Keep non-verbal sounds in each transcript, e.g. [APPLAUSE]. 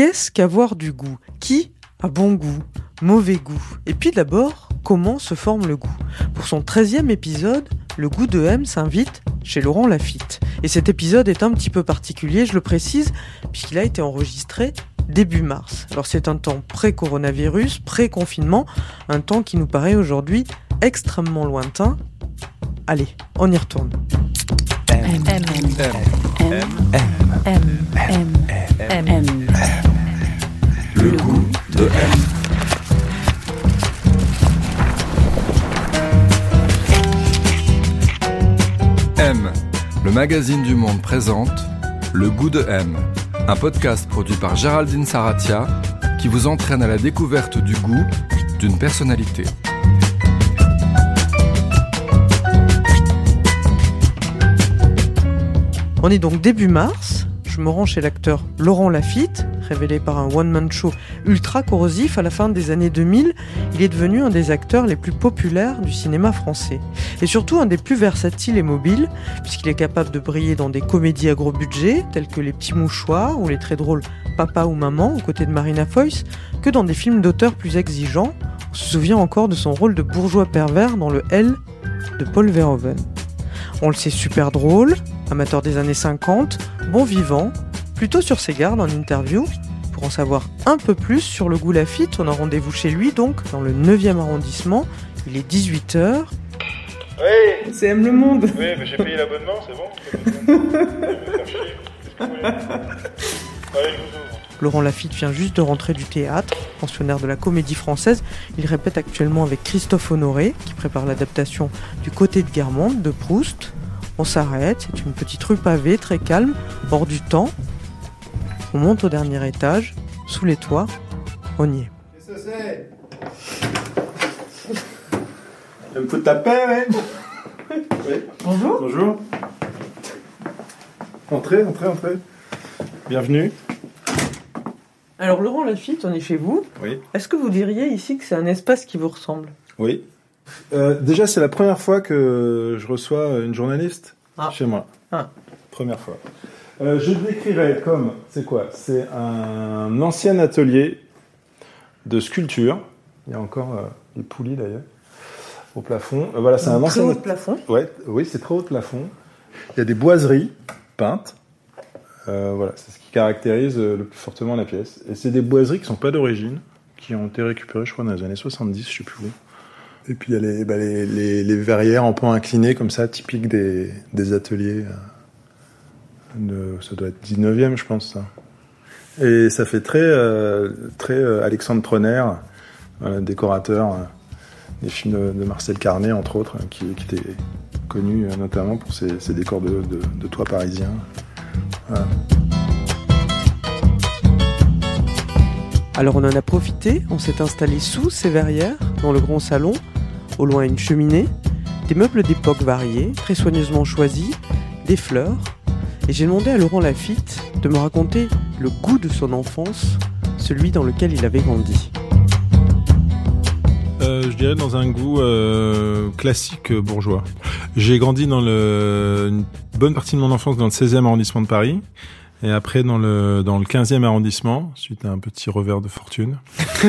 Qu'est-ce qu'avoir du goût Qui a bon goût Mauvais goût Et puis d'abord, comment se forme le goût Pour son 13e épisode, le goût de M s'invite chez Laurent Lafitte. Et cet épisode est un petit peu particulier, je le précise, puisqu'il a été enregistré début mars. Alors c'est un temps pré-coronavirus, pré-confinement, un temps qui nous paraît aujourd'hui extrêmement lointain. Allez, on y retourne. M. M. M. Le goût de M. M, le magazine du monde présente Le goût de M, un podcast produit par Géraldine Saratia qui vous entraîne à la découverte du goût d'une personnalité. On est donc début mars. Chez l'acteur Laurent Lafitte, révélé par un one-man show ultra corrosif à la fin des années 2000. Il est devenu un des acteurs les plus populaires du cinéma français. Et surtout un des plus versatiles et mobiles, puisqu'il est capable de briller dans des comédies à gros budget, telles que Les Petits Mouchoirs ou les très drôles Papa ou Maman, aux côtés de Marina Foïs, que dans des films d'auteurs plus exigeants. On se souvient encore de son rôle de bourgeois pervers dans le L de Paul Verhoeven. On le sait super drôle, amateur des années 50, bon vivant, plutôt sur ses gardes en interview. Pour en savoir un peu plus sur le goût Lafitte, on a rendez-vous chez lui donc dans le 9e arrondissement. Il est 18h. Oui, C'est M le monde. oui, mais j'ai payé l'abonnement, c'est bon allez je vous [LAUGHS] ouvre. Laurent Lafitte vient juste de rentrer du théâtre, pensionnaire de la comédie française. Il répète actuellement avec Christophe Honoré, qui prépare l'adaptation du côté de Guermantes de Proust. On s'arrête, c'est une petite rue pavée, très calme, hors du temps. On monte au dernier étage, sous les toits. On y est. Qu'est-ce que c'est? Elle me fout ta paix, oui Bonjour. Bonjour. Entrez, entrez, entrez. Bienvenue. Alors Laurent Lafitte, on est chez vous. Oui. Est-ce que vous diriez ici que c'est un espace qui vous ressemble? Oui. Euh, déjà, c'est la première fois que je reçois une journaliste Ah. chez moi. Ah. Première fois. Euh, je le décrirais comme, c'est quoi? C'est un ancien atelier de sculpture. Il y a encore euh, des poulies d'ailleurs au plafond. Voilà, c'est un Très ancien haut de plafond. Ouais, oui, c'est très haut de plafond. Il y a des boiseries peintes. Voilà, c'est ce qui caractérise le plus fortement la pièce. Et c'est des boiseries qui sont pas d'origine, qui ont été récupérées, je crois, dans les années 70, je sais plus où. Et puis il y a les, bah, verrières en point incliné, comme ça, typiques des, ateliers. euh, ça doit être 19e, je pense, ça. Et ça fait très, euh, très euh, Alexandre euh, décorateur des films de, Marcel Carnet, entre autres, euh, qui, était connu notamment pour ses, décors de, toits parisiens. Alors on en a profité, on s'est installé sous ces verrières, dans le grand salon, au loin une cheminée, des meubles d'époque variés, très soigneusement choisis, des fleurs, et j'ai demandé à Laurent Lafitte de me raconter le goût de son enfance, celui dans lequel il avait grandi. Euh, je dirais dans un goût euh, classique bourgeois. J'ai grandi dans une bonne partie de mon enfance dans le 16e arrondissement de Paris. Et après dans le dans le 15e arrondissement, suite à un petit revers de fortune. [LAUGHS]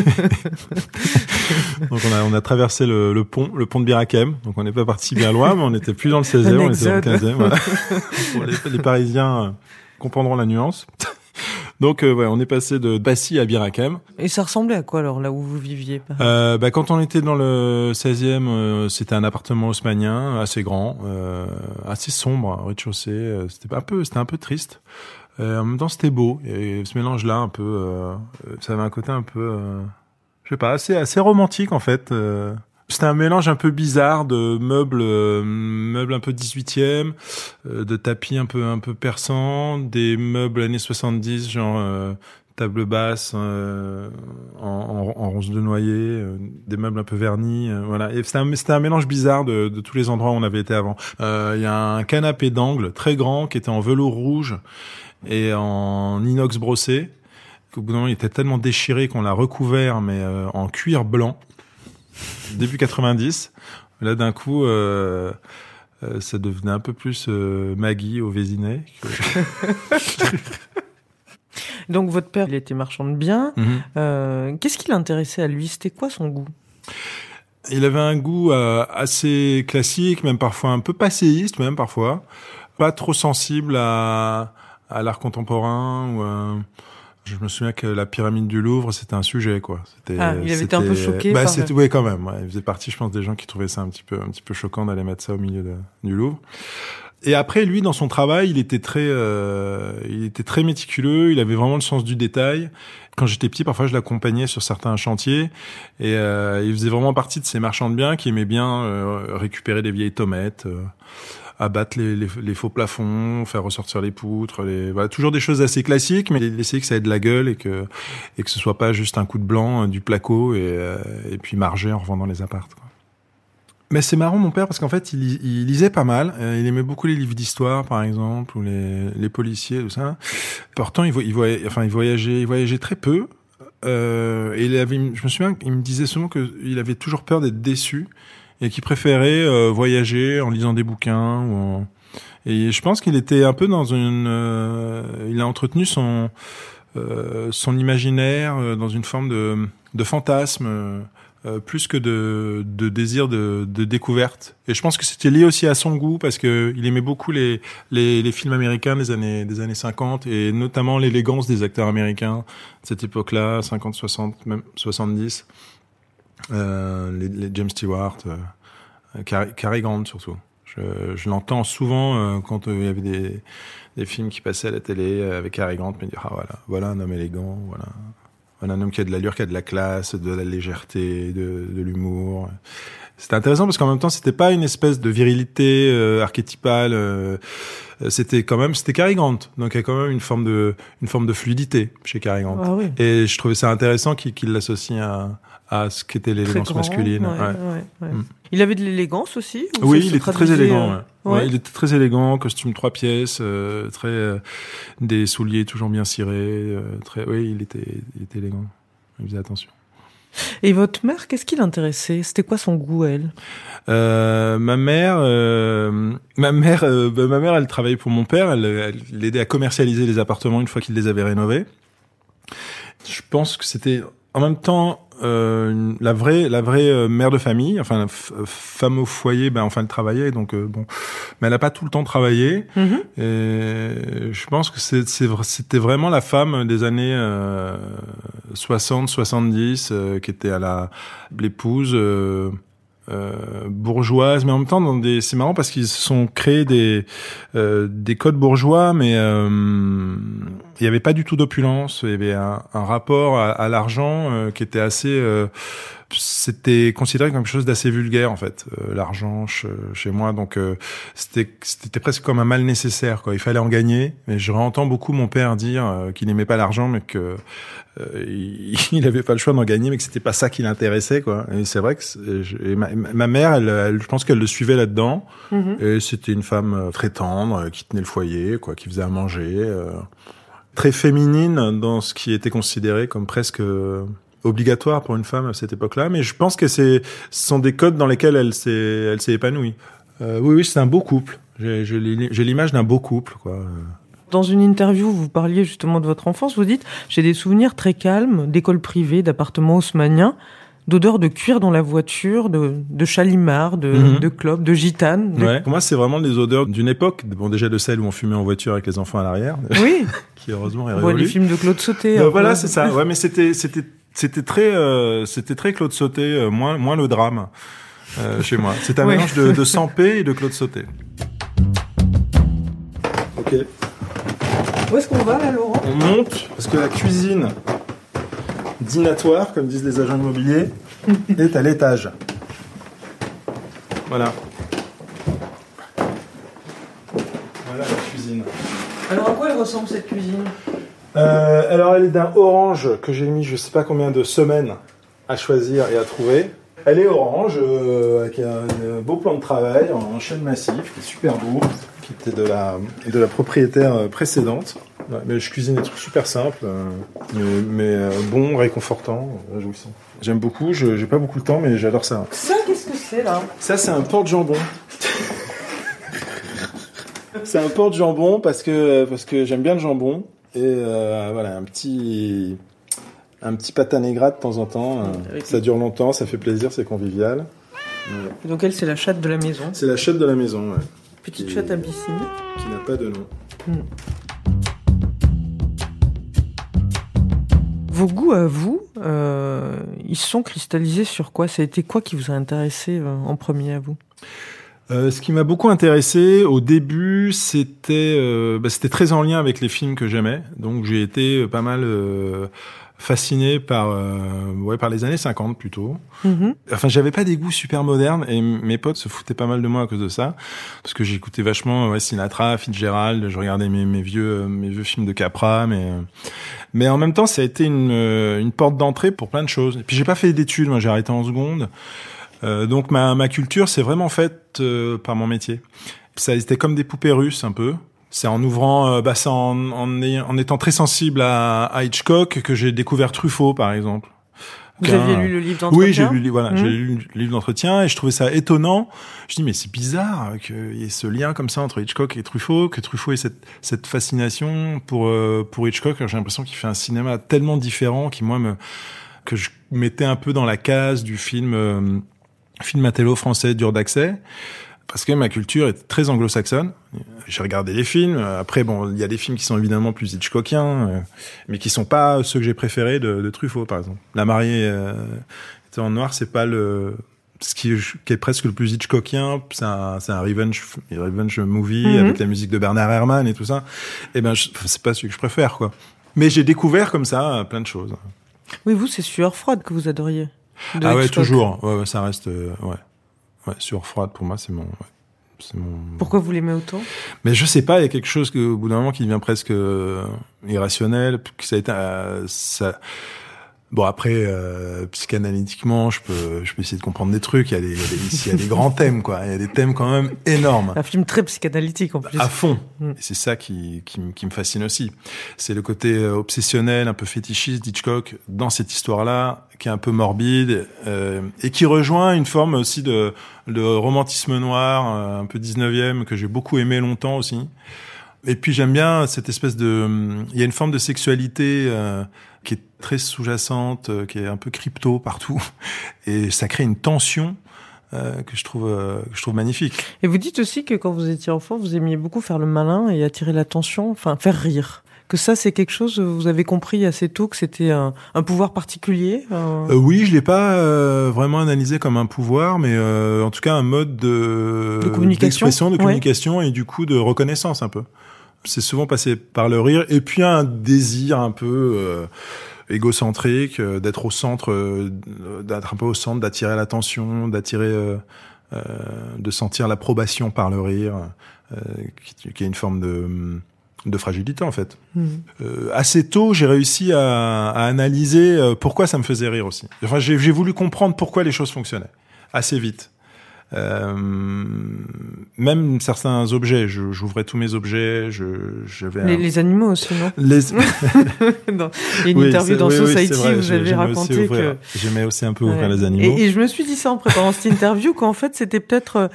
donc on a on a traversé le, le pont le pont de Birakem. Donc on n'est pas parti bien loin, mais on n'était plus dans le 16e, Un on était dans le exode. 15e. Voilà. Pour les, les Parisiens euh, comprendront la nuance. Donc euh, ouais, on est passé de Passy à Birakem. Et ça ressemblait à quoi alors là où vous viviez Euh, bah, quand on était dans le 16e, euh, c'était un appartement haussmanien assez grand, euh, assez sombre, rez-de-chaussée. euh, c'était un peu, c'était un peu triste. Euh, en même temps, c'était beau. Et ce mélange-là, un peu, euh, ça avait un côté un peu, euh, je sais pas, assez, assez romantique en fait. C'était un mélange un peu bizarre de meubles, meubles un peu 18e, euh, de tapis un peu un peu persans, des meubles années 70, genre euh, table basse en, en, en ronce de noyer, des meubles un peu vernis, voilà. Et c'était un, mélange bizarre de, de tous les endroits où on avait été avant. Il y a un canapé d'angle très grand qui était en velours rouge et en inox brossé. Qu'au bout d'un moment, il était tellement déchiré qu'on l'a recouvert, mais euh, en cuir blanc. Début 90. Là, d'un coup, euh, euh, ça devenait un peu plus euh, Maggie au Vésinet. que- [LAUGHS] Donc votre père, il était marchand de biens. Mhm. Euh, Qu'est-ce qui l'intéressait à lui? C'était quoi son goût? Il avait un goût euh, assez classique, même parfois un peu passéiste, même parfois. Pas trop sensible à, à l'art contemporain. Ou à- Je me souviens que la pyramide du Louvre, c'était un sujet, quoi. C'était, Ah, il avait été un peu choqué Bah, par- c'était, oui, quand même. ouais. Il faisait partie, je pense, des gens qui trouvaient ça un petit peu, un petit peu choquant d'aller mettre ça au milieu de- du Louvre. Et après, lui, dans son travail, il était très, euh, il était très méticuleux. Il avait vraiment le sens du détail. Quand j'étais petit, parfois, je l'accompagnais sur certains chantiers, et euh, il faisait vraiment partie de ces marchands de biens qui aimaient bien euh, récupérer des vieilles tomates, euh, abattre les, faux plafonds, faire ressortir les poutres, voilà, toujours des choses assez classiques, mais essayer que ça ait de la gueule et que et que ce soit pas juste un coup de blanc, euh, du placo et, euh, et puis marger en revendant les appartes. Mais c'est marrant mon père parce qu'en fait il, lis- il lisait pas mal. Euh, il aimait beaucoup les livres d'histoire par exemple ou les, policiers tout ça. Pourtant il, vo- il voyait, enfin il voyageait, il voyageait très peu. Et il avait, je me souviens, il me disait souvent qu'il avait toujours peur d'être déçu et qu'il préférait euh, voyager en lisant des bouquins ou en... et je pense qu'il était un peu dans une euh, il a entretenu son euh, son imaginaire euh, dans une forme de de fantasme euh, euh, plus que de, de désir de, de découverte. Et je pense que c'était lié aussi à son goût parce que il aimait beaucoup les, les, les films américains des années, des années 50 et notamment l'élégance des acteurs américains de cette époque-là, 50, 60, même 70. Euh, les, les James Stewart, euh, Cary, Cary Grant surtout. Je, je l'entends souvent euh, quand euh, il y avait des, des films qui passaient à la télé euh, avec Cary Grant me dire ah voilà voilà un homme élégant voilà voilà un homme qui a de l'allure qui a de la classe de la légèreté de, de l'humour c'était intéressant parce qu'en même temps c'était pas une espèce de virilité archétypale c'était quand même c'était Cary Grant donc il y a quand même une forme de une forme de fluidité chez Cary Grant Ah oui. et je trouvais ça intéressant qu'il qu'il l'associe à à ce qu'était l'élégance masculine ouais, ouais. Mm. Il avait de l'élégance aussi ou Oui, il était très élégant. euh, il était très élégant, costume trois pièces, euh, très euh, des souliers toujours bien cirés. très, oui, il était, il était élégant. Il faisait attention. Et votre mère, qu'est-ce qui l'intéressait? C'était quoi son goût, elle? Euh, ma mère, euh, ma mère, euh, bah, ma mère, elle travaillait pour mon père. Elle, elle l'aidait à commercialiser les appartements une fois qu'il les avait rénovés. Je pense que c'était en même temps euh, la vraie, la vraie euh, mère de famille, enfin la f- femme au foyer. Ben enfin, elle travaillait, donc euh, bon, mais elle a pas tout le temps travaillé. Mhm. Et je pense que c'était vraiment la femme des années euh, 60, 70 euh, qui était à la l'épouse euh, bourgeoise, mais en même temps dans des. C'est marrant parce qu'ils se sont créés des euh, des codes bourgeois, mais euh, il y avait pas du tout d'opulence. Il y avait un, rapport à, l'argent qui était assez. C'était considéré comme quelque chose d'assez vulgaire en fait euh, l'argent che- chez moi. Donc euh, c'était c'était presque comme un mal nécessaire quoi. Il fallait en gagner. Mais je entends beaucoup mon père dire euh, qu'il n'aimait pas l'argent mais que euh, il, [LAUGHS] il avait pas le choix d'en gagner mais que c'était pas ça qui l'intéressait quoi. Et c'est vrai que je- ma, ma mère elle, elle- je pense qu'elle le suivait là-dedans. Mhm. et c'était une femme euh, très tendre qui tenait le foyer quoi qui faisait à manger euh, très féminine dans ce qui était considéré comme presque euh, obligatoire pour une femme à cette époque-là, mais je pense que c'est, ce sont des codes dans lesquels elle s'est, elle s'est épanouie. Euh, oui, oui, c'est un beau couple. J'ai, j'ai l'i- j'ai l'image d'un beau couple, quoi. Dans une interview, vous parliez justement de votre enfance. Vous dites J'ai des souvenirs très calmes d'écoles privées, d'appartements haussmanniens, d'odeurs de cuir dans la voiture, de, de chalimard, de, Mhm. de clopes, de gitane. de- Ouais. Pour moi, c'est vraiment des odeurs d'une époque. Bon, déjà de celle où on fumait en voiture avec les enfants à l'arrière, Oui, [LAUGHS] qui heureusement est on voit les révolue. films de Claude Sauté. Euh, peu. voilà, c'est ça. Ouais, mais c'était, c'était, c'était très, euh, c'était très Claude Sauté, euh, moins, moins le drame euh, chez moi. C'est un [LAUGHS] Ouais. mélange de, de Sampé et de Claude Sauté. Ok. Où est-ce qu'on va là, Laurent? On monte parce que la cuisine dînatoire, comme disent les agents immobiliers, [LAUGHS] est à l'étage. Voilà. Voilà la cuisine. Alors à quoi elle ressemble cette cuisine? Euh, alors elle est d'un orange que j'ai mis je sais pas combien de semaines à choisir et à trouver. Elle est orange euh, avec un, un beau plan de travail en chêne massif qui est super beau, qui était de la de la propriétaire euh, précédente. Ouais, mais je cuisine des trucs super simples, euh, mais, mais euh, bons, réconfortants, euh, réjouissants. J'aime beaucoup, je j'ai pas beaucoup de temps mais j'adore ça. Ça, qu'est-ce que c'est là? Ça, c'est un porte-jambon. [LAUGHS] c'est un porte-jambon parce que, parce que j'aime bien le jambon. Et euh, voilà un petit un petit pâte à de temps en temps. euh, Avec- Ça dure longtemps, ça fait plaisir, c'est convivial. Et Donc elle, c'est la chatte de la maison. C'est la chatte de la maison, ouais, Petite Et- chatte abyssine. qui n'a pas de nom. Vos goûts à vous, euh, ils sont cristallisés sur quoi? Ça a été quoi qui vous a intéressé euh, en premier à vous? Euh, ce qui m'a beaucoup intéressé au début, c'était euh, bah, c'était très en lien avec les films que j'aimais. Donc j'ai été euh, pas mal euh, fasciné par euh, ouais par les années 50 plutôt. Mhm. Enfin, j'avais pas des goûts super modernes et mes potes se foutaient pas mal de moi à cause de ça, parce que j'écoutais vachement ouais, Sinatra, Fitzgerald, je regardais mes, mes vieux mes vieux films de Capra, mais mais en même temps, ça a été une une porte d'entrée pour plein de choses. Et puis j'ai pas fait d'études, moi j'ai arrêté en seconde, Euh, donc ma ma culture c'est vraiment faite euh, par mon métier. Ça c'était comme des poupées russes un peu. C'est en ouvrant, euh, bah, c'est en, en, en étant très sensible à, à Hitchcock que j'ai découvert Truffaut, par exemple. Vous aviez lu le livre d'entretien oui, j'ai lu, voilà, Mhm. j'ai lu le livre d'entretien et je trouvais ça étonnant. Je dis mais c'est bizarre qu'il y ait ce lien comme ça entre Hitchcock et Truffaut, que Truffaut ait cette, cette fascination pour euh, pour Hitchcock. J'ai l'impression qu'il fait un cinéma tellement différent qui moi me que je mettais un peu dans la case du film euh, film intello français dur d'accès parce que ma culture est très anglo-saxonne. J'ai regardé les films. Après, bon, il y a des films qui sont évidemment plus Hitchcockiens, euh, mais qui sont pas ceux que j'ai préférés de, de Truffaut, par exemple. La mariée euh, était en noir, c'est pas le ce qui, qui est presque le plus Hitchcockien. C'est un, c'est un revenge, revenge movie Mhm. avec la musique de Bernard Herrmann et tout ça. Et ben, je- c'est pas celui que je préfère, quoi. Mais j'ai découvert comme ça euh, plein de choses. Oui, vous, c'est Sueur froide que vous adoriez. De ah ouais, toujours. Ouais, ça reste, euh, ouais, ouais, sur froide pour moi, c'est mon, ouais, c'est mon. Pourquoi vous l'aimez autant? Mais je sais pas, il y a quelque chose que, au bout d'un moment qui devient presque euh, irrationnel, que ça a été, euh, ça. Bon après, euh, psychanalytiquement, je peux, je peux essayer de comprendre des trucs. Il y a des, il y a des, grands thèmes, quoi. Il y a des thèmes quand même énormes Un film très psychanalytique en plus. à fond. Mm. Et c'est ça qui, qui, qui me fascine aussi. C'est le côté euh, obsessionnel, un peu fétichiste d'Hitchcock dans cette histoire-là, qui est un peu morbide euh, et qui rejoint une forme aussi de, de romantisme noir, euh, un peu 19e, que j'ai beaucoup aimé longtemps aussi. Et puis j'aime bien cette espèce de... Il y a une forme de sexualité euh, qui est très sous-jacente, euh, qui est un peu crypto partout. [LAUGHS] Et ça crée une tension euh, que je trouve euh, que je trouve magnifique. Et vous dites aussi que quand vous étiez enfant, vous aimiez beaucoup faire le malin et attirer l'attention, enfin faire rire. Que ça, c'est quelque chose, vous avez compris assez tôt que c'était un, un pouvoir particulier. un- Euh, oui, je l'ai pas euh, vraiment analysé comme un pouvoir, mais euh, en tout cas un mode de, De communication, d'expression, de ouais. communication et du coup de reconnaissance un peu. C'est souvent passé par le rire et puis un désir un peu euh, égocentrique euh, d'être au centre, euh, d'être un peu au centre, d'attirer l'attention, d'attirer, euh, euh, de sentir l'approbation par le rire, euh, qui, qui est une forme de de fragilité en fait. Mhm. Euh, assez tôt, j'ai réussi à, à analyser pourquoi ça me faisait rire aussi. Enfin, j'ai j'ai voulu comprendre pourquoi les choses fonctionnaient assez vite. Euh, même certains objets, je- j'ouvrais tous mes objets, je j'avais Les, un- les animaux aussi, non les- [LAUGHS] [LAUGHS] Dans- Il y a une Oui, interview dans oui, oui, Society, vrai, vous j'ai- avez j'aimais aussi raconté que... J'aimais aussi un peu ouvrir Ouais. les animaux. Et, et je me suis dit ça en préparant cette interview, qu'en fait, c'était peut-être, euh,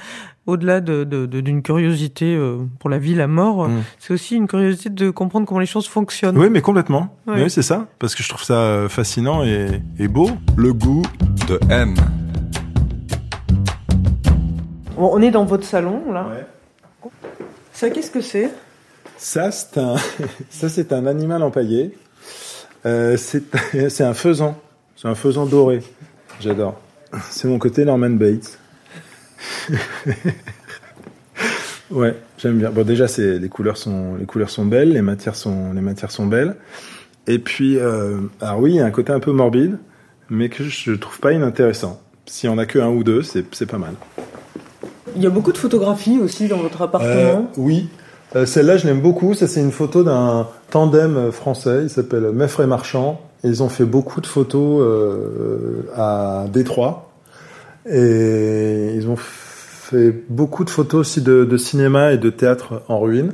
au-delà de, de- de- d'une curiosité euh, pour la vie, la mort, Mm. c'est aussi une curiosité de comprendre comment les choses fonctionnent. Oui, mais complètement. Ouais. Oui, c'est ça. Parce que je trouve ça euh, fascinant et, et beau. Le goût de M. Bon, on est dans votre salon, là. Ça, qu'est-ce que c'est? Ça, c'est un, [LAUGHS] ça, c'est un animal empaillé. Euh, c'est, [LAUGHS] c'est un faisan. C'est un faisan doré. J'adore. C'est mon côté Norman Bates. [LAUGHS] ouais, j'aime bien. Bon, déjà, c'est, les couleurs sont, les couleurs sont belles, les matières sont, les matières sont belles. Et puis, euh, alors oui, il y a un côté un peu morbide, mais que je trouve pas inintéressant. Si on a que un ou deux, c'est, c'est pas mal. Il y a beaucoup de photographies aussi dans votre Euh, appartement. oui. Euh, Celle-là, je l'aime beaucoup. Ça, c'est une photo d'un tandem euh, français. Il s'appelle Marchand. Et ils ont fait beaucoup de photos euh, à Détroit. Et ils ont fait beaucoup de photos aussi de, cinéma et de théâtre en ruine.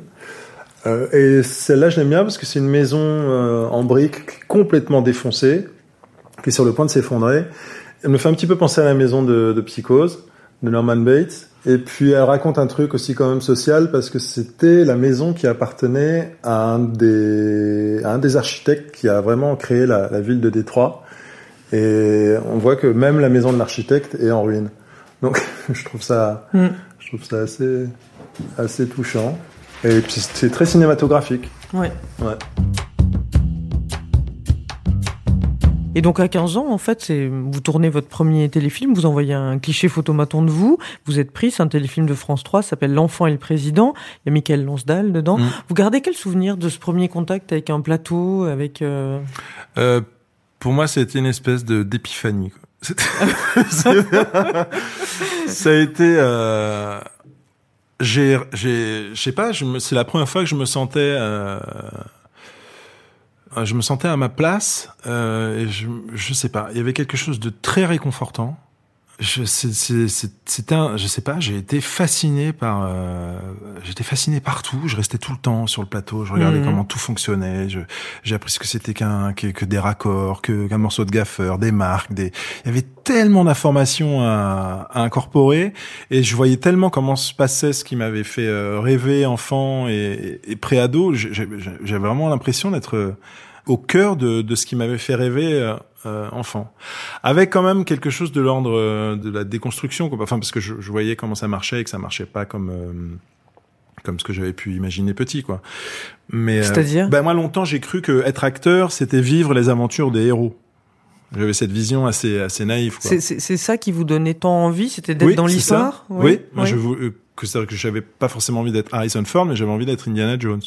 Euh, et celle-là, je l'aime bien parce que c'est une maison euh, en briques complètement défoncée, qui est sur le point de s'effondrer. Elle me fait un petit peu penser à la maison de, de Psychose, de Norman Bates. Et puis elle raconte un truc aussi quand même social parce que c'était la maison qui appartenait à un des, à un des architectes qui a vraiment créé la, la ville de Détroit. Et on voit que même la maison de l'architecte est en ruine. Donc [LAUGHS] je trouve ça, Mm. je trouve ça assez, assez touchant. Et puis c'est très cinématographique. Ouais. Ouais. Et donc à 15 ans, en fait, c'est vous tournez votre premier téléfilm, vous envoyez un cliché photomaton de vous, vous êtes pris, c'est un téléfilm de France 3, ça s'appelle L'enfant et le président, il y a Michael Lonsdal dedans. Mm. Vous gardez quel souvenir de ce premier contact avec un plateau, avec euh, Euh, pour moi, c'était une espèce de d'épiphanie. [LAUGHS] ça a été. Euh, j'ai, j'ai, je sais pas. Je me, c'est la première fois que je me sentais. Euh, je me sentais à ma place. Euh, et je, je sais pas. Il y avait quelque chose de très réconfortant. Je, c'est, un, je sais pas. J'ai été fasciné par. Euh, j'étais fasciné partout. Je restais tout le temps sur le plateau. Je regardais Mhm. comment tout fonctionnait. Je, j'ai appris ce que c'était qu'un que, que des raccords, que qu'un morceau de gaffeur, des marques, des il y avait tellement d'informations à, à incorporer et je voyais tellement comment se passait ce qui m'avait fait euh, rêver enfant et, et préado. J'ai- J'avais vraiment l'impression d'être au cœur de, de ce qui m'avait fait rêver euh, euh, enfant, avec quand même quelque chose de l'ordre euh, de la déconstruction, quoi. Enfin parce que je, je voyais comment ça marchait et que ça marchait pas comme euh, comme ce que j'avais pu imaginer petit, quoi. Mais euh, C'est-à-dire ben moi longtemps j'ai cru que être acteur c'était vivre les aventures des héros. J'avais cette vision assez assez naïve. Quoi. c'est, c'est, c'est ça qui vous donnait tant envie, c'était d'être Oui, dans l'histoire ça. Oui, moi oui. je vou- euh, que c'est que j'avais pas forcément envie d'être Harrison Ford, mais j'avais envie d'être Indiana Jones.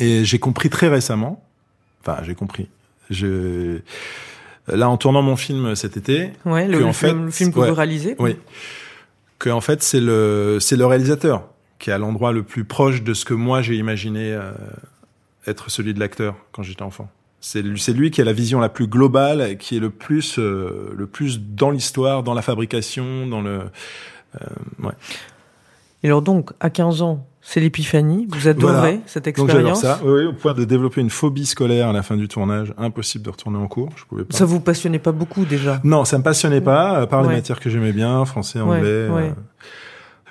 Et j'ai compris très récemment. Enfin, j'ai compris. Je là en tournant mon film cet été, Ouais, le, en film, fait, le film que ouais. vous réalisez. oui, que en fait c'est le c'est le réalisateur qui est à l'endroit le plus proche de ce que moi j'ai imaginé euh, être celui de l'acteur quand j'étais enfant. C'est lui, c'est lui qui a la vision la plus globale, qui est le plus euh, le plus dans l'histoire, dans la fabrication, dans le euh, ouais. Et alors donc, à 15 ans, c'est l'épiphanie, vous adorez Voilà. cette Donc expérience. ça. Oui, oui, au point de développer une phobie scolaire à la fin du tournage, impossible de retourner en cours. Je pouvais pas. Ça vous passionnait pas beaucoup déjà? Non, ça me passionnait pas, à part Ouais. les matières que j'aimais bien, français, Ouais, anglais. ouais. euh.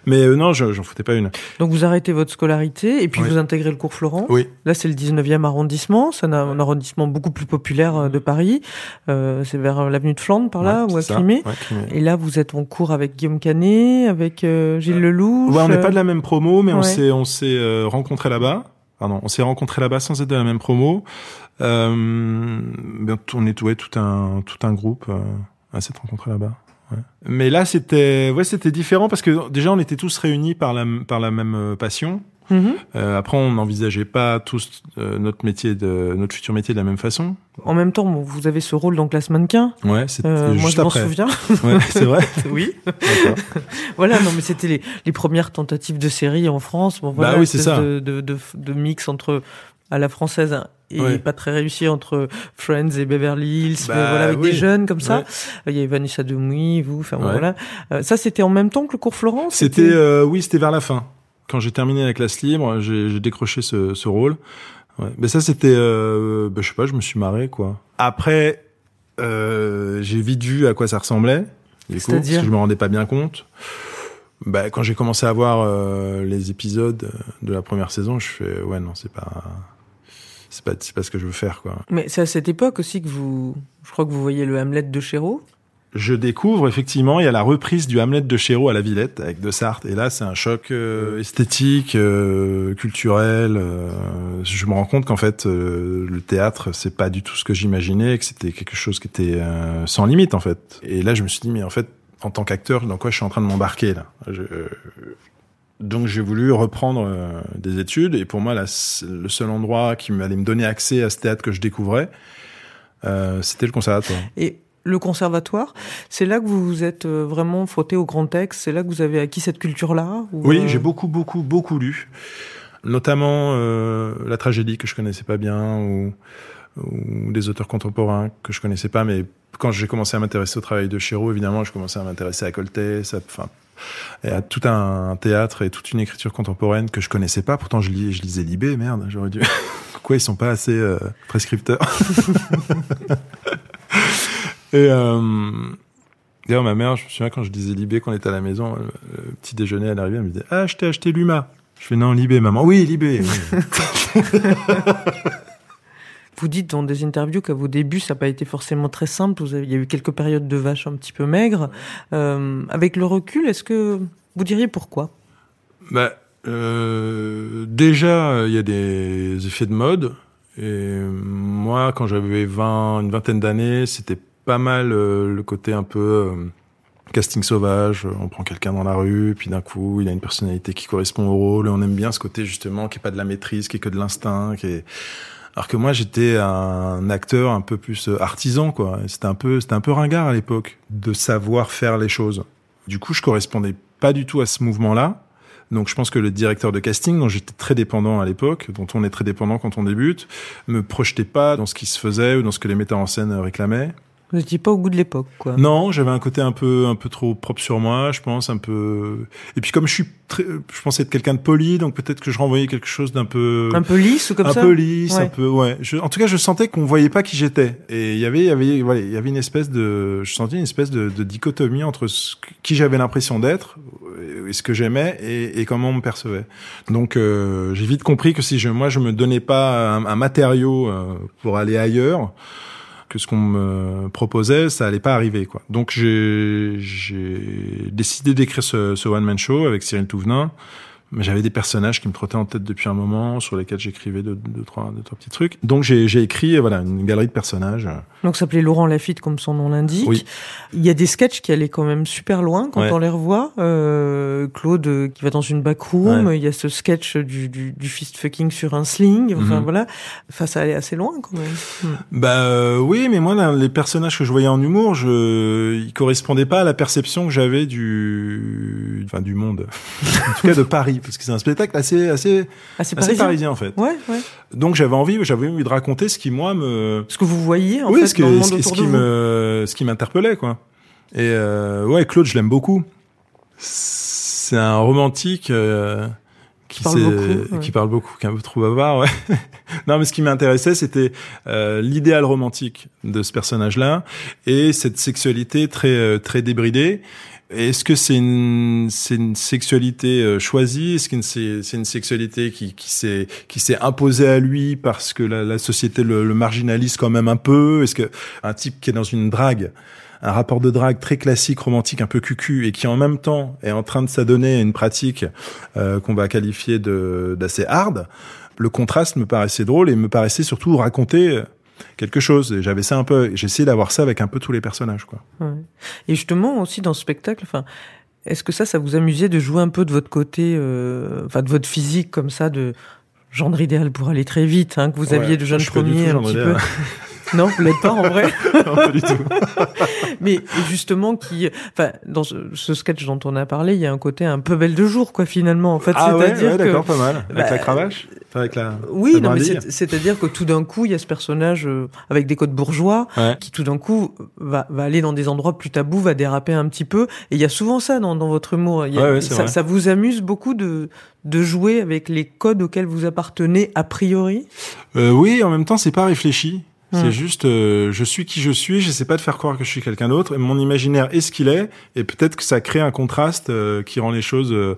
Mais euh, non, je- j'en foutais pas une. Donc vous arrêtez votre scolarité et puis Oui. vous intégrez le cours Florent. Oui. Là, c'est le 19e arrondissement. C'est un, un arrondissement beaucoup plus populaire euh, de Paris. Euh, c'est vers euh, l'avenue de Flandre, par là, Ouais, ou à. Crimée. Ouais, Crimée. Et là, vous êtes en cours avec Guillaume Canet, avec euh, Gilles Lelouch. Ouais, on n'est pas de la même promo, mais on s'est on s'est euh, rencontrés là-bas. Pardon, on s'est rencontrés là-bas sans être de la même promo. On est ouais, tout un tout un groupe euh, à s'être rencontrés là-bas. Ouais. Mais là, c'était ouais, c'était différent parce que déjà on était tous réunis par la par la même euh, passion. mhm. Euh, après, on n'envisageait pas tous euh, notre métier de notre futur métier de la même façon. En même temps, bon, vous avez ce rôle dans Classe Mannequin. Ouais, c'était Euh, moi, juste je m'en souviens. [LAUGHS] Ouais, c'est vrai. [LAUGHS] oui. [LAUGHS] Voilà, non, mais c'était les, les premières tentatives de série en France. Bon, voilà, Bah oui, c'est ça. De, de, de, de mix entre à la française et Ouais. pas très réussi entre Friends et Beverly Hills, Bah mais voilà, avec oui. des jeunes comme ça. Ouais. Il y avait Vanessa Demouy, vous, enfin Ouais. voilà. Euh, ça, c'était en même temps que le cours Florence. C'était euh, oui, c'était vers la fin. Quand j'ai terminé la classe libre, j'ai décroché ce, ce rôle. Ouais. Mais ça, c'était, euh, bah, je sais pas, je me suis marré quoi. Après, euh, j'ai vite vu à quoi ça ressemblait. Du coup, parce que je me rendais pas bien compte. Bah, quand j'ai commencé à voir euh, les épisodes de la première saison, je fais ouais non, c'est pas, c'est pas, c'est pas ce que je veux faire quoi. Mais c'est à cette époque aussi que vous, je crois que vous voyez le Hamlet de Chéreau. je découvre effectivement, il y a la reprise du Hamlet de Chéreau à la Villette avec De Sarthe. Et là, c'est un choc euh, esthétique, euh, culturel. euh, je me rends compte qu'en fait, euh, le théâtre, c'est pas du tout ce que j'imaginais, que c'était quelque chose qui était euh, sans limite en fait. Et là, je me suis dit, mais en fait, en tant qu'acteur, dans quoi je suis en train de m'embarquer là? Je- euh, donc j'ai voulu reprendre euh, des études et pour moi le seul endroit qui allait me donner accès à ce théâtre que je découvrais, euh, c'était le conservatoire. Et le conservatoire, c'est là que vous vous êtes euh, vraiment frotté au grand texte, c'est là que vous avez acquis cette culture-là ou, Oui, euh, j'ai beaucoup, beaucoup, beaucoup lu. Notamment euh, la tragédie que je connaissais pas bien ou, ou des auteurs contemporains que je connaissais pas. Mais quand j'ai commencé à m'intéresser au travail de Chéreau, évidemment, je commençais à m'intéresser à Coltès, à, enfin, à tout un, théâtre et toute une écriture contemporaine que je connaissais pas. Pourtant, je, lis, je lisais Libé, merde, j'aurais dû. [LAUGHS] Pourquoi ils sont pas assez euh, prescripteurs? [LAUGHS] Et euh, D'ailleurs, ma mère, je me souviens quand je disais Libé, quand on était à la maison, le, le petit déjeuner, elle arrivait, elle me disait Ah, je t'ai acheté Luma. Je fais Non, Libé, maman. Oui, Libé. [LAUGHS] Vous dites dans des interviews qu'à vos débuts, ça n'a pas été forcément très simple. Il y a eu quelques périodes de vaches un petit peu maigres. Euh, avec le recul, est-ce que vous diriez pourquoi? Bah, déjà, il y a des effets de mode. Et moi, quand j'avais 20, une vingtaine d'années, c'était pas mal euh, le côté un peu casting sauvage. On prend quelqu'un dans la rue, puis d'un coup, il a une personnalité qui correspond au rôle. Et on aime bien ce côté justement qui est pas de la maîtrise, qui est que de l'instinct, qui est alors que moi, j'étais un acteur un peu plus euh, artisan, quoi. C'était un peu, c'était un peu ringard à l'époque de savoir faire les choses. Du coup, je correspondais pas du tout à ce mouvement-là. Donc, je pense que le directeur de casting, dont j'étais très dépendant à l'époque, dont on est très dépendant quand on débute, me projetait pas dans ce qui se faisait ou dans ce que les metteurs en scène réclamaient. Vous n'étiez pas au goût de l'époque, quoi. Non, j'avais un côté un peu, un peu trop propre sur moi, je pense, un peu. Et puis comme je suis, très, je pensais être quelqu'un de poli, donc peut-être que je renvoyais quelque chose d'un peu. Un peu lisse ou comme un ça peu lisse, Ouais. un peu, ouais. Je- en tout cas, je sentais qu'on voyait pas qui j'étais. Et il y avait, il y avait, voilà, il y avait une espèce de, je sentais une espèce de, de dichotomie entre ce qui j'avais l'impression d'être et ce que j'aimais et, et comment on me percevait. Donc, euh, j'ai vite compris que si je, moi, je me donnais pas un, un matériau euh, pour aller ailleurs, que ce qu'on me proposait, ça allait pas arriver, quoi. Donc, j'ai, décidé d'écrire ce, ce one man show avec Cyril Touvenin. Mais j'avais des personnages qui me trottaient en tête depuis un moment, sur lesquels j'écrivais deux, deux, trois, deux, trois petits trucs. Donc j'ai j'ai écrit voilà une galerie de personnages. Donc, ça s'appelait Laurent Lafitte, comme son nom l'indique. Oui. Il y a des sketchs qui allaient quand même super loin quand Ouais. on les revoit. Euh, Claude euh, qui va dans une backroom. Ouais. Il y a ce sketch du, du, du fist fucking sur un sling. Enfin, Mhm. voilà. Enfin, ça allait assez loin quand même. Hmm. Bah euh, oui, mais moi là, les personnages que je voyais en humour, je ils correspondaient pas à la perception que j'avais du enfin du monde. [LAUGHS] en tout cas de Paris parce que c'est un spectacle assez assez Ah, c'est assez parisien. parisien en fait. Ouais, ouais. Donc j'avais envie j'avais envie de raconter ce qui moi me Ce que vous voyez, en oui, fait, ce, que- dans le monde ce, qui- qui de vous. me, ce qui m'interpellait, quoi. Et euh, ouais, Claude, je l'aime beaucoup. C'est un romantique euh, qui, parle beaucoup, ouais. qui parle beaucoup, qui est un peu trop bavard. Ouais. [LAUGHS] non, mais ce qui m'intéressait, c'était euh, l'idéal romantique de ce personnage-là et cette sexualité très très débridée. Est-ce que c'est une c'est une sexualité euh, choisie? Est-ce que c'est c'est une sexualité qui qui s'est qui s'est imposée à lui parce que la, la société le, le marginalise quand même un peu? Est-ce que un type qui est dans une drague un rapport de drague très classique, romantique, un peu cucu, et qui en même temps est en train de s'adonner à une pratique euh, qu'on va qualifier de d'assez hard, le contraste me paraissait drôle et me paraissait surtout raconter quelque chose. Et j'avais ça un peu, j'ai essayé d'avoir ça avec un peu tous les personnages, quoi. Ouais. Et justement aussi dans ce spectacle, enfin, est-ce que ça, ça vous amusait de jouer un peu de votre côté, euh, enfin de votre physique comme ça, de genre idéal pour aller très vite, hein, que vous aviez de jeunes Je premiers tout un genre petit peu. [LAUGHS] Non, vous l'êtes pas en vrai. [LAUGHS] non, pas du tout. [LAUGHS] Mais justement, qui, enfin, dans ce, ce sketch dont on a parlé, il y a un côté un peu belle de jour, quoi, finalement. En fait, Ah ouais, c'est-à-dire ouais, que d'accord, pas mal. Avec Bah, la cravache Enfin, avec la. oui, la non, mais c'est-à-dire que tout d'un coup, il y a ce personnage euh, avec des codes bourgeois Ouais. qui tout d'un coup va, va aller dans des endroits plus tabous, va déraper un petit peu. Et il y a souvent ça dans, dans votre humour. A- Ouais, ça, ça vous amuse beaucoup de, de jouer avec les codes auxquels vous appartenez a priori? Euh, oui, en même temps, c'est pas réfléchi. Hmm. C'est juste, euh, je suis qui je suis, j'essaie pas de faire croire que je suis quelqu'un d'autre, et mon imaginaire est ce qu'il est, et peut-être que ça crée un contraste euh, qui rend les choses euh,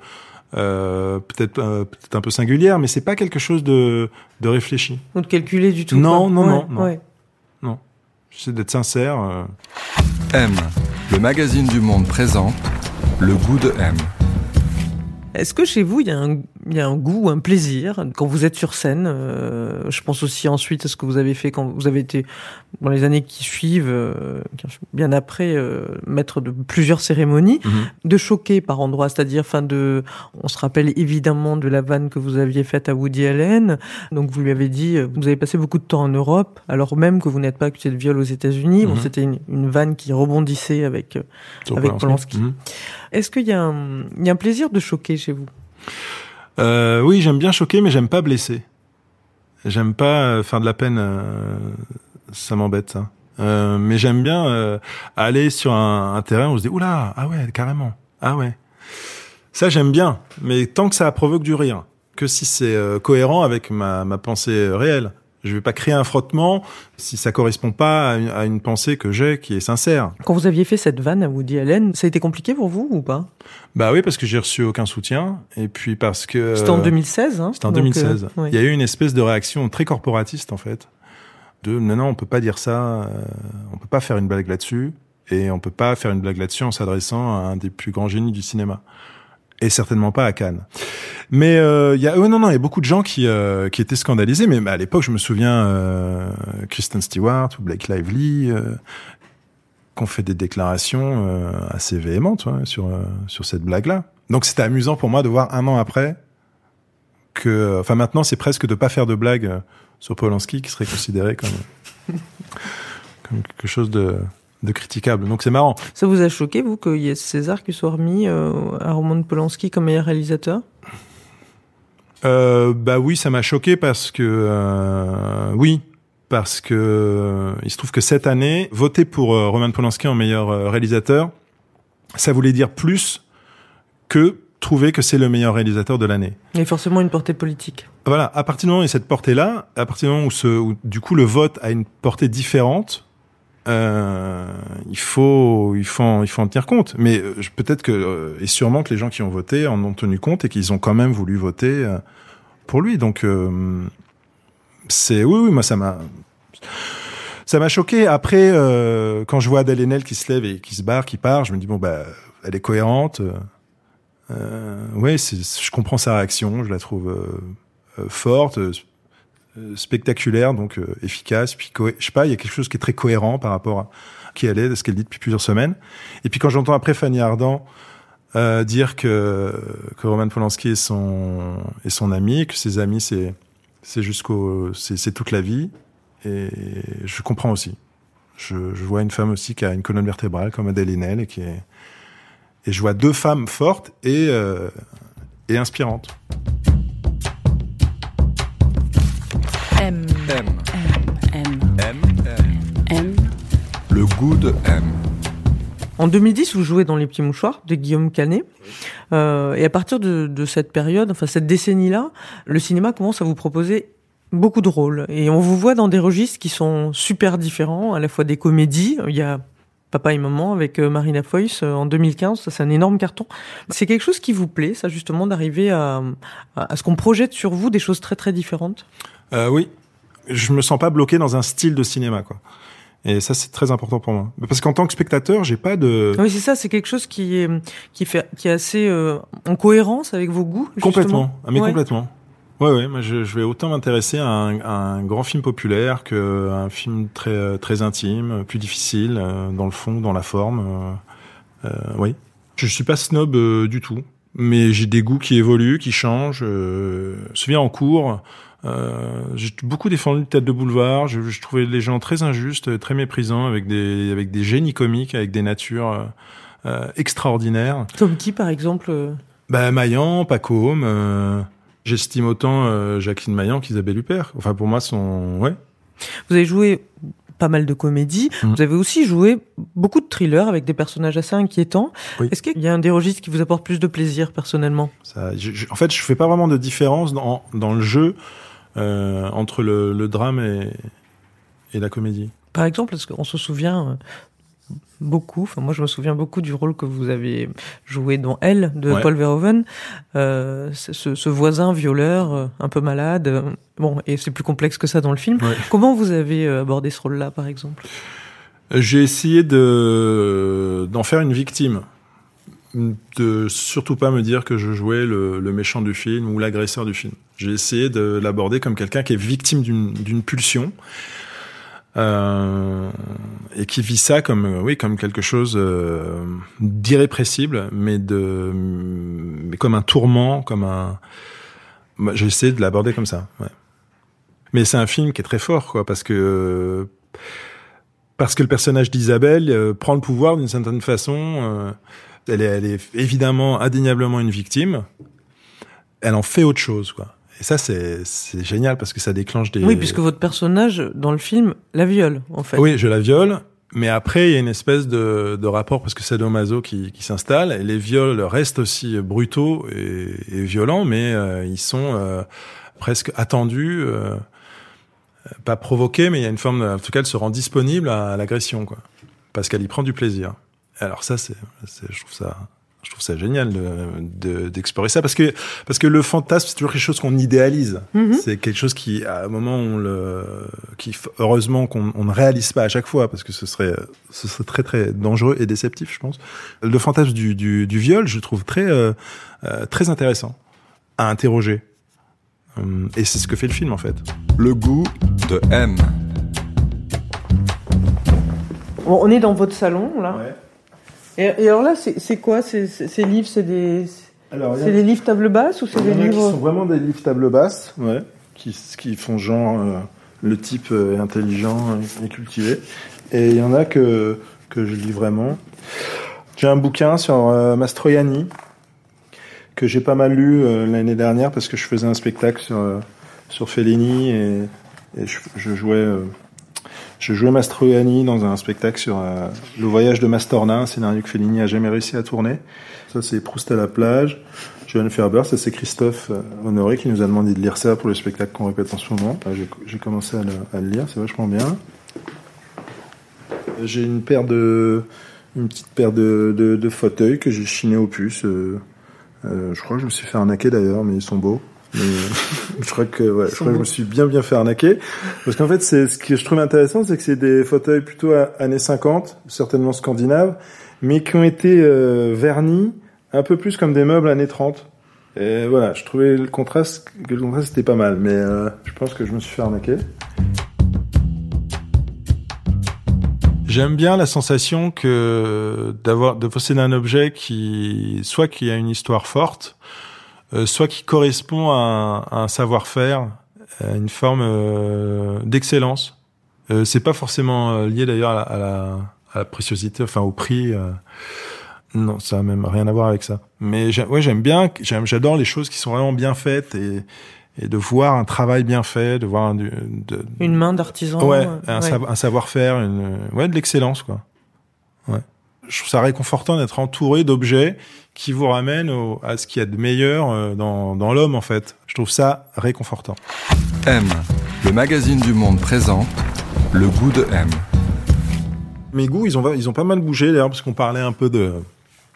euh, peut-être euh, peut-être un peu singulières, mais c'est pas quelque chose de, de réfléchi. ou de calculer du tout Non, quoi. non, Ouais, non, non. ouais. J'essaie d'être sincère. euh. M, le magazine du monde présente le goût de M. Est-ce que chez vous, il y, a un, il y a un goût, un plaisir quand vous êtes sur scène euh, Je pense aussi ensuite à ce que vous avez fait quand vous avez été, dans les années qui suivent, euh, bien après, euh, maître de plusieurs cérémonies, Mhm. de choquer par endroits, c'est-à-dire, fin de, on se rappelle évidemment de la vanne que vous aviez faite à Woody Allen. Donc vous lui avez dit, vous avez passé beaucoup de temps en Europe, alors même que vous n'êtes pas accusé de viol aux États-Unis. Bon, Mhm. c'était une, une vanne qui rebondissait avec. euh, Avec Polanski. Mhm. Est-ce qu'il y, a un- il y a un plaisir de choquer chez vous? Euh, oui, j'aime bien choquer, mais j'aime pas blesser. J'aime pas euh, faire de la peine. euh, ça m'embête. Euh, mais j'aime bien euh, aller sur un, un terrain où se dit oula, ah ouais, carrément, ah ouais. Ça j'aime bien, mais tant que ça provoque du rire, que si c'est euh, cohérent avec ma, ma pensée réelle. Je vais pas créer un frottement si ça correspond pas à une, à une pensée que j'ai qui est sincère. Quand vous aviez fait cette vanne à Woody Allen, ça a été compliqué pour vous ou pas? Bah oui, parce que j'ai reçu aucun soutien et puis parce que C'était en 2016. Hein C'était en Donc, 2016. euh. Il y a eu une espèce de réaction très corporatiste en fait. De non non, on peut pas dire ça, euh, on peut pas faire une blague là-dessus et on peut pas faire une blague là-dessus en s'adressant à un des plus grands génies du cinéma. Et certainement pas à Cannes. Mais euh, il y a ouais, non non, il y a beaucoup de gens qui euh, qui étaient scandalisés mais à l'époque, je me souviens euh, Kristen Stewart ou Blake Lively euh, qu'on fait des déclarations euh, assez véhémentes ouais, sur euh, sur cette blague-là. Donc c'était amusant pour moi de voir un an après que, enfin maintenant c'est presque de pas faire de blagues euh, sur Polanski qui serait considéré comme [LAUGHS] quelque chose de de critiquable. Donc c'est marrant. Ça vous a choqué, vous, qu'il y ait César qui soit remis euh, à Roman Polanski comme meilleur réalisateur? Euh, bah oui, ça m'a choqué parce que euh, oui, parce que euh, il se trouve que cette année, voter pour Roman Polanski en meilleur réalisateur, ça voulait dire plus que trouver que c'est le meilleur réalisateur de l'année. Il y a forcément une portée politique. Voilà, à partir du moment où il y a cette portée-là, à partir du moment où, ce, où du coup le vote a une portée différente, euh, il faut, il faut, en- il faut en tenir compte. Mais euh, peut-être que euh, et sûrement que les gens qui ont voté en ont tenu compte et qu'ils ont quand même voulu voter pour lui. Donc c'est oui, oui, moi ça m'a. Ça m'a choqué. Après, quand je vois Adèle Haenel qui se lève et qui se barre, qui part, je me dis bon bah, elle est cohérente. Euh, ouais, je comprends sa réaction. Je la trouve forte, spectaculaire, donc euh, efficace. Puis je sais pas, il y a quelque chose qui est très cohérent par rapport à qui elle est, ce qu'elle dit depuis plusieurs semaines. Et puis quand j'entends après Fanny Ardant euh, dire que que Roman Polanski est son est son ami, que ses amis c'est c'est jusqu'au c'est c'est toute la vie. Et je comprends aussi. Je, je vois une femme aussi qui a une colonne vertébrale comme Adèle Haenel et qui est et je vois deux femmes fortes et euh, et inspirantes. M. M. M. M. M. M. Le goût de M. En 2010, vous jouez dans Les Petits Mouchoirs de Guillaume Canet. Euh, et à partir de, de cette période, enfin cette décennie-là, le cinéma commence à vous proposer beaucoup de rôles. Et on vous voit dans des registres qui sont super différents, à la fois des comédies. Il y a Papa et Maman avec euh, Marina Foïs euh, en 2015, ça c'est un énorme carton. C'est quelque chose qui vous plaît, ça justement, d'arriver à, à, à ce qu'on projette sur vous des choses très très différentes? Euh, oui, je me sens pas bloqué dans un style de cinéma, quoi. Et ça, c'est très important pour moi. Parce qu'en tant que spectateur, j'ai pas de Oui, c'est ça, c'est quelque chose qui est, qui fait, qui est assez euh, en cohérence avec vos goûts. justement. complètement, ah, mais Ouais. complètement. Ouais, ouais. Moi, je, je vais autant m'intéresser à un, à un grand film populaire que un film très très intime, plus difficile euh, dans le fond, dans la forme. Euh, euh, oui. Je suis pas snob euh, du tout, mais j'ai des goûts qui évoluent, qui changent. Euh, je me souviens en cours. Euh, j'ai beaucoup défendu Tête de Boulevard. Je, je trouvais les gens très injustes, très méprisants, avec des avec des génies comiques, avec des natures euh, euh, extraordinaires. Comme qui, par exemple Bah Maillan, Pacôme, euh, j'estime autant Jacqueline Maillan qu'Isabelle Huppert. Enfin pour moi son ouais. Vous avez joué pas mal de comédies. Mhm. Vous avez aussi joué beaucoup de thrillers avec des personnages assez inquiétants. Oui. Est-ce qu'il y a un des registres qui vous apporte plus de plaisir personnellement? Ça, je- je- en fait, je fais pas vraiment de différence dans dans le jeu euh, entre le, le drame et et la comédie. Par exemple, parce qu'on se souvient euh, beaucoup, enfin moi je me souviens beaucoup du rôle que vous avez joué dans Elle de Ouais. Paul Verhoeven, euh, ce, voisin violeur un peu malade. Bon, et c'est plus complexe que ça dans le film. Ouais. Comment vous avez abordé ce rôle-là, par exemple? J'ai essayé de d'en faire une victime, de surtout pas me dire que je jouais le, le méchant du film ou l'agresseur du film. J'ai essayé de l'aborder comme quelqu'un qui est victime d'une pulsion euh, et qui vit ça comme euh, oui comme quelque chose euh, d'irrépressible, mais de mais comme un tourment, comme un. J'ai essayé de l'aborder comme ça. Ouais. Mais c'est un film qui est très fort, quoi, parce que parce que le personnage d'Isabelle euh, prend le pouvoir d'une certaine façon. Elle, est, elle est évidemment indéniablement une victime. Elle en fait autre chose, quoi. Et ça, c'est génial parce que ça déclenche des. Oui, puisque votre personnage dans le film la viole, en fait. Oui, je la viole. Mais après, il y a une espèce de, de rapport parce que c'est Domaso qui, qui s'installe. Et les viols restent aussi brutaux et, et violents, mais euh, ils sont euh, presque attendus. euh, pas provoquée, mais il y a une forme, en tout cas, elle se rend disponible à, l'agression, quoi, parce qu'elle y prend du plaisir. Alors ça, c'est, je trouve ça, je trouve ça génial de, d'explorer ça parce que parce que le fantasme c'est toujours quelque chose qu'on idéalise. Mhm. C'est quelque chose qui à un moment on le qui heureusement qu'on on ne réalise pas à chaque fois parce que ce serait ce serait très très dangereux et déceptif je pense. Le fantasme du du, du viol je trouve très euh, euh, très intéressant à interroger. Hum, Et c'est ce que fait le film en fait. Le goût de M. On est dans votre salon, là. Et, et alors là, c'est quoi ces, livres? C'est des, c'est des livres table basse ou c'est des a qui livres sont vraiment des livres table basse, ouais, qui, qui font genre euh, le type euh, intelligent et cultivé. Et il y en a que, que je lis vraiment. J'ai un bouquin sur euh, Mastroianni que j'ai pas mal lu euh, l'année dernière parce que je faisais un spectacle sur, sur Fellini et, et je, je jouais je jouais Mastroianni dans un spectacle sur euh, le voyage de Mastorna, un scénario que Fellini a jamais réussi à tourner. Ça c'est Proust à la plage. Johan Ferber, ça c'est Christophe euh, Honoré qui nous a demandé de lire ça pour le spectacle qu'on répète en ce moment. Là, J'ai commencé à le, lire, c'est vachement bien. J'ai une paire de, une petite paire de, de, fauteuils que j'ai chiné au puce. euh, je crois que je me suis fait arnaquer d'ailleurs, mais ils sont beaux. Mais, euh, [LAUGHS] je crois que ouais, je crois que je me suis bien bien fait arnaquer. Parce qu'en fait c'est ce que je trouve intéressant c'est que c'est des fauteuils plutôt à- années 50 certainement scandinaves mais qui ont été euh, vernis un peu plus comme des meubles années 30 et voilà je trouvais le contraste que le contraste était pas mal mais euh, je pense que je me suis fait arnaquer. J'aime bien la sensation que d'avoir de posséder un objet qui soit qui a une histoire forte, euh, soit qui correspond à un, un savoir-faire, à une forme euh, d'excellence. Euh, c'est pas forcément euh, lié d'ailleurs à, la- à la, à la préciosité, enfin au prix. euh. non, ça a même rien à voir avec ça. Mais ouais, j'aime bien, j'aime, j'adore les choses qui sont vraiment bien faites et, et de voir un travail bien fait, de voir un, de, Une main d'artisan. Ouais, euh, un, ouais. savo- un savoir-faire, une, ouais, de l'excellence, quoi. Ouais. Je trouve ça réconfortant d'être entouré d'objets qui vous ramènent au- à ce qu'il y a de meilleur euh, dans, dans l'homme, en fait. Je trouve ça réconfortant. M. Le magazine du monde présente Le goût de M. Mes goûts, ils ont, ils ont pas mal bougé, d'ailleurs, parce qu'on parlait un peu de,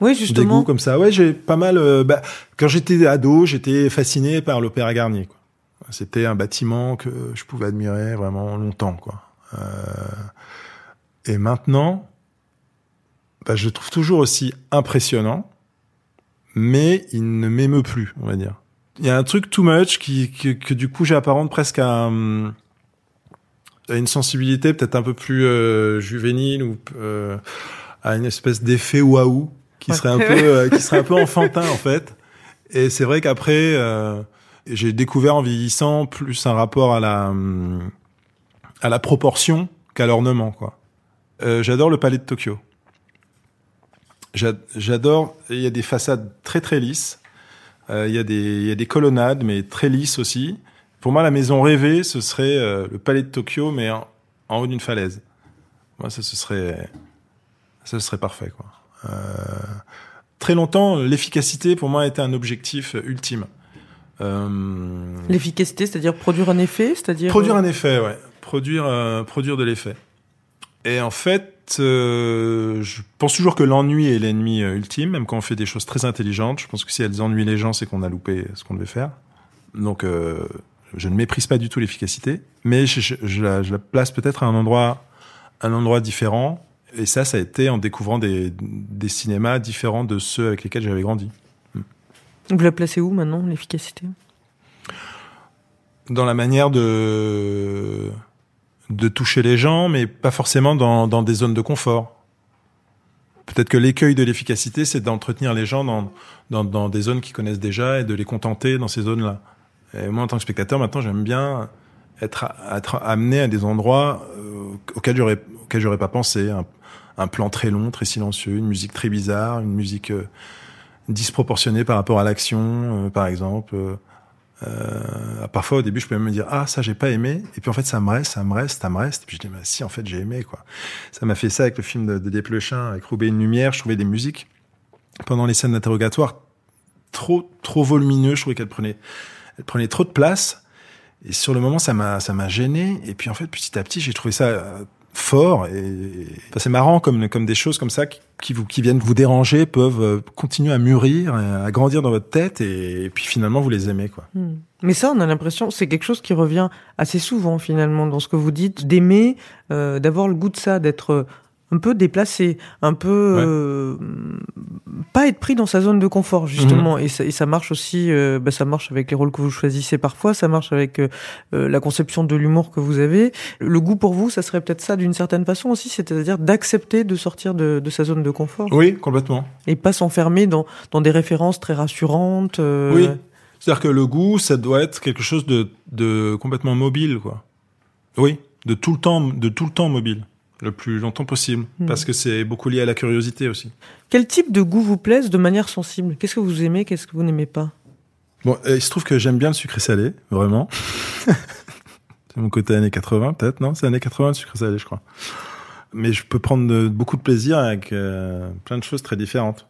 Oui, des justement. goûts comme ça. Ouais, j'ai pas mal. euh, bah, quand j'étais ado, j'étais fasciné par l'Opéra Garnier. quoi. C'était un bâtiment que je pouvais admirer vraiment longtemps, quoi. Euh, et maintenant, bah, je le trouve toujours aussi impressionnant, mais il ne m'émeut plus, on va dire. Il y a un truc too much qui, que, que du coup j'apparente presque à, hum, à une sensibilité peut-être un peu plus euh, juvénile ou euh, à une espèce d'effet waouh qui serait un peu euh, qui serait un peu enfantin en fait. Et c'est vrai qu'après euh, j'ai découvert en vieillissant plus un rapport à la hum, à la proportion qu'à l'ornement quoi. Euh, j'adore le palais de Tokyo. J'a- J'adore. Il y a des façades très très lisses. Euh, il y a des il y a des colonnades mais très lisses aussi. Pour moi, la maison rêvée, ce serait euh, le palais de Tokyo, mais en, en haut d'une falaise. Moi, ça, ce serait, ça, ce serait parfait, quoi. Euh, très longtemps, l'efficacité, pour moi, a été un objectif ultime. L'efficacité, c'est-à-dire produire un effet, c'est-à-dire Produire un effet, ouais. Produire, produire de l'effet. Et en fait, euh, je pense toujours que l'ennui est l'ennemi euh, ultime, même quand on fait des choses très intelligentes. Je pense que si elles ennuient les gens, c'est qu'on a loupé ce qu'on devait faire. Donc, euh, je ne méprise pas du tout l'efficacité, mais je, je- je la, je la place peut-être à un endroit, un endroit différent. Et ça, ça a été en découvrant des, des cinémas différents de ceux avec lesquels j'avais grandi. Vous la placez où maintenant, l'efficacité? Dans la manière de de toucher les gens, mais pas forcément dans, dans des zones de confort. Peut-être que l'écueil de l'efficacité, c'est d'entretenir les gens dans, dans, dans des zones qu'ils connaissent déjà et de les contenter dans ces zones-là. Et moi, en tant que spectateur, maintenant, j'aime bien être, être amené à des endroits euh, auxquels j'aurais auxquels j'aurais pas pensé. Un, un plan très long, très silencieux, une musique très bizarre, une musique euh, disproportionnée par rapport à l'action, euh, par exemple. Euh, parfois au début je même me dire ah ça j'ai pas aimé. Et puis en fait ça me reste ça me reste ça me reste. Et puis je dis bah si en fait j'ai aimé quoi. Ça m'a fait ça avec le film de, de Desplechin avec Roubaix une lumière. Je trouvais des musiques pendant les scènes d'interrogatoire trop trop volumineux je trouvais qu'elle prenait elle prenait trop de place. Et sur le moment, ça m'a, ça m'a gêné. Et puis en fait, petit à petit, j'ai trouvé ça euh, fort. Et c'est marrant comme comme des choses comme ça qui, vous qui viennent vous déranger peuvent euh, continuer à mûrir, à grandir dans votre tête. Et, et puis finalement, vous les aimez quoi. Hmm. Mais ça, on a l'impression, c'est quelque chose qui revient assez souvent finalement dans ce que vous dites, d'aimer, euh, d'avoir le goût de ça, d'être un peu déplacé, un peu Ouais. euh, pas être pris dans sa zone de confort justement. Et, ça, et ça marche aussi, euh, bah, ça marche avec les rôles que vous choisissez parfois, ça marche avec euh, euh, la conception de l'humour que vous avez. Le goût pour vous, ça serait peut-être ça d'une certaine façon aussi, c'est-à-dire d'accepter de sortir de, de sa zone de confort Oui, complètement. et pas s'enfermer dans, dans des références très rassurantes. euh, Oui. C'est-à-dire que le goût, ça doit être quelque chose de, de complètement mobile, quoi. Oui, de tout le temps, de tout le temps mobile, le plus longtemps possible, Mhm. parce que c'est beaucoup lié à la curiosité aussi. Quel type de goût vous plaise de manière sensible? Qu'est-ce que vous aimez Qu'est-ce que vous n'aimez pas? Bon, il se trouve que j'aime bien le sucré salé, vraiment. [LAUGHS] c'est mon côté années 80, peut-être, non? C'est années 80 le sucré salé, je crois. Mais je peux prendre de- beaucoup de plaisir avec euh, plein de choses très différentes.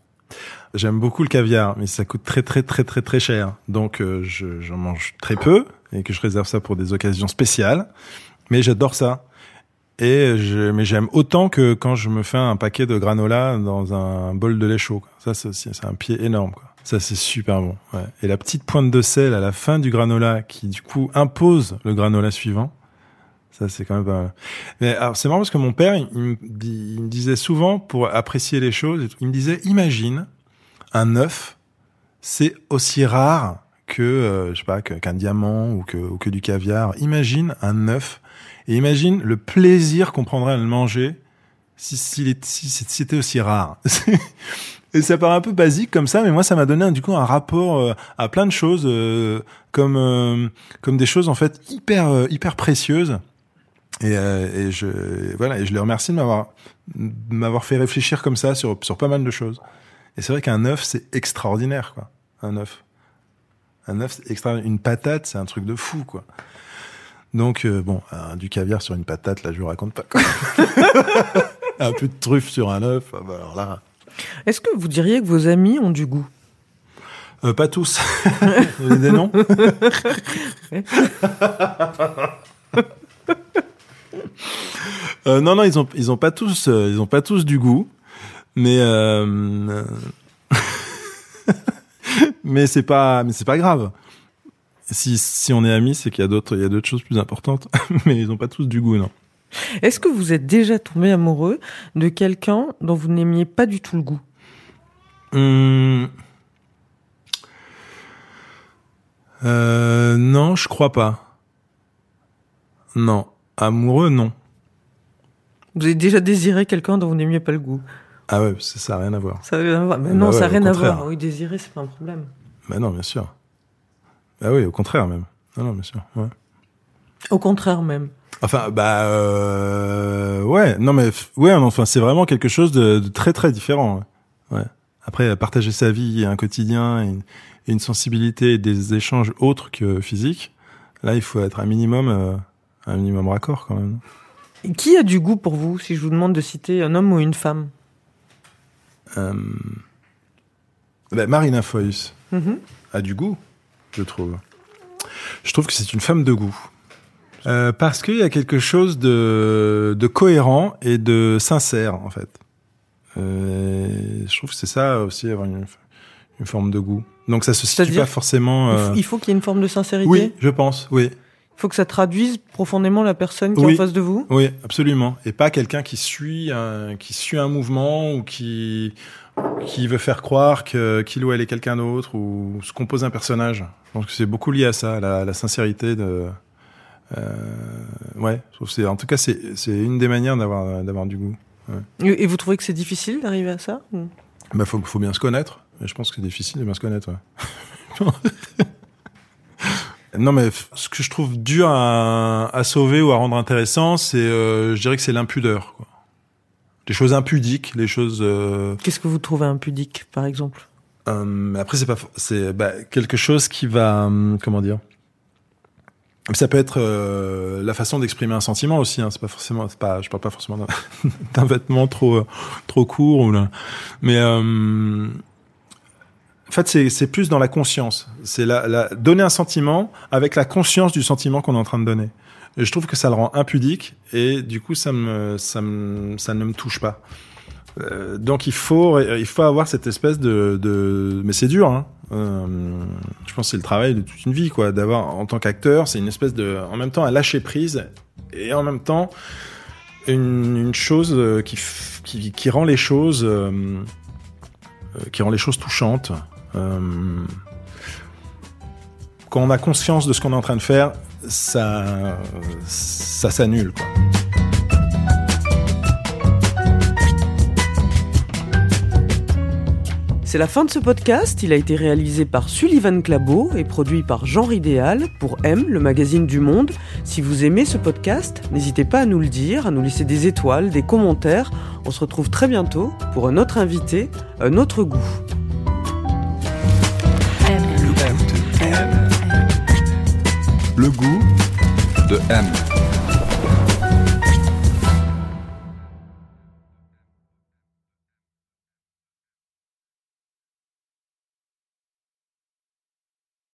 J'aime beaucoup le caviar, mais ça coûte très très très très très cher. Donc euh, je- j'en mange très peu et que je réserve ça pour des occasions spéciales. Mais j'adore ça. Mais j'aime autant que quand je me fais un paquet de granola dans un bol de lait chaud. Ça, c'est un pied énorme. Ça, c'est super bon. Et la petite pointe de sel à la fin du granola qui, du coup, impose le granola suivant. Ça, c'est quand même pas mal. Mais alors, c'est marrant parce que mon père, il, me, disait souvent, pour apprécier les choses, il me disait, imagine un œuf, c'est aussi rare que, euh, je sais pas, qu'un diamant ou que du caviar. Imagine un œuf et imagine le plaisir qu'on prendrait à le manger si, c'était aussi rare. [LAUGHS] Et ça paraît un peu basique comme ça, mais moi ça m'a donné du coup un rapport euh, à plein de choses euh, comme euh, comme des choses en fait hyper hyper précieuses. Et, je voilà et je les remercie de m'avoir m'avoir fait réfléchir comme ça sur sur pas mal de choses. Et c'est vrai qu'un œuf c'est extraordinaire quoi. Un œuf. Un œuf c'est une patate c'est un truc de fou quoi. Donc euh, bon euh, du caviar sur une patate là je vous raconte pas quoi. [LAUGHS] un peu de truffe sur un œuf ah bah, alors là Est-ce que vous diriez que vos amis ont du goût? Euh, pas tous. [LAUGHS] Vous avez des noms Euh, non, non, ils ont, ils ont pas tous, euh, ils ont pas tous du goût, mais [LAUGHS] mais c'est pas, mais c'est pas grave. Si si on est amis, c'est qu'il y a d'autres, il y a d'autres choses plus importantes, [LAUGHS] mais ils ont pas tous du goût, non. Est-ce que vous êtes déjà tombé amoureux de quelqu'un dont vous n'aimiez pas du tout le goût? Hum. Euh, non, je crois pas. Non, amoureux, non. Vous avez déjà désiré quelqu'un dont vous n'aimiez pas le goût? Ah ouais, ça ça a rien à voir. Ça n'a rien à voir. Mais Bah non, ouais, ça n'a rien à voir. Oui, désirer, c'est pas un problème. Bah non, bien sûr. Ah oui, au contraire même. Non, non, bien sûr. Ouais. Au contraire même. Enfin, bah euh, ouais, non mais ouais, non, enfin c'est vraiment quelque chose de, de très très différent. Ouais. Ouais. Après, partager sa vie un quotidien une, une sensibilité et des échanges autres que physiques, là il faut être un minimum, euh, un minimum raccord quand même. Qui a du goût pour vous, si je vous demande de citer un homme ou une femme? Euh, bah, Marina Foïs Mhm. a du goût, je trouve. Je trouve que c'est une femme de goût. Euh, parce qu'il y a quelque chose de, de cohérent et de sincère, en fait. Euh, je trouve que c'est ça aussi, avoir une, une forme de goût. Donc ça se situe pas forcément... Il euh, Il faut qu'il y ait une forme de sincérité. Oui, je pense, oui. Il faut que ça traduise profondément la personne qui est en face de vous. Oui, absolument. Et pas quelqu'un qui suit un, qui suit un mouvement ou qui qui veut faire croire que qu'il ou elle est quelqu'un d'autre ou se compose un personnage. Je pense que c'est beaucoup lié à ça, à la, la sincérité de. Euh, ouais, c'est en tout cas c'est une des manières d'avoir d'avoir du goût. Et et vous trouvez que c'est difficile d'arriver à ça Bah faut faut bien se connaître. Et je pense que c'est difficile de bien se connaître. Ouais. [LAUGHS] Non mais ce que je trouve dur à, à sauver ou à rendre intéressant, c'est, euh, je dirais que c'est l'impudeur. Les choses impudiques, les choses. Euh, Qu'est-ce que vous trouvez impudique, par exemple? Euh, après c'est pas, c'est bah, quelque chose qui va, hum, comment dire? Ça peut être euh, la façon d'exprimer un sentiment aussi. Hein. C'est pas forcément, c'est pas, je parle pas forcément d'un, [LAUGHS] vêtement trop trop court ou là. mais euh, fait, c'est, c'est plus dans la conscience. C'est la, la, donner un sentiment avec la conscience du sentiment qu'on est en train de donner. Je trouve que ça le rend impudique et du coup, ça me, ça me, ça ne me touche pas. Euh, donc il faut, il faut avoir cette espèce de, de... mais c'est dur. Hein. Euh, je pense c'est le travail de toute une vie, quoi. D'avoir en tant qu'acteur, c'est une espèce de, en même temps, à lâcher prise et en même temps une, une chose qui, qui, qui rend les choses, euh, qui rend les choses touchantes. Euh, quand on a conscience de ce qu'on est en train de faire, ça, ça s'annule. Quoi. C'est la fin de ce podcast. Il a été réalisé par Sullivan Clabot et produit par Genre Idéal pour M, le magazine du Monde. Si vous aimez ce podcast, n'hésitez pas à nous le dire, à nous laisser des étoiles, des commentaires. On se retrouve très bientôt pour un autre invité, un autre goût. Le goût de M.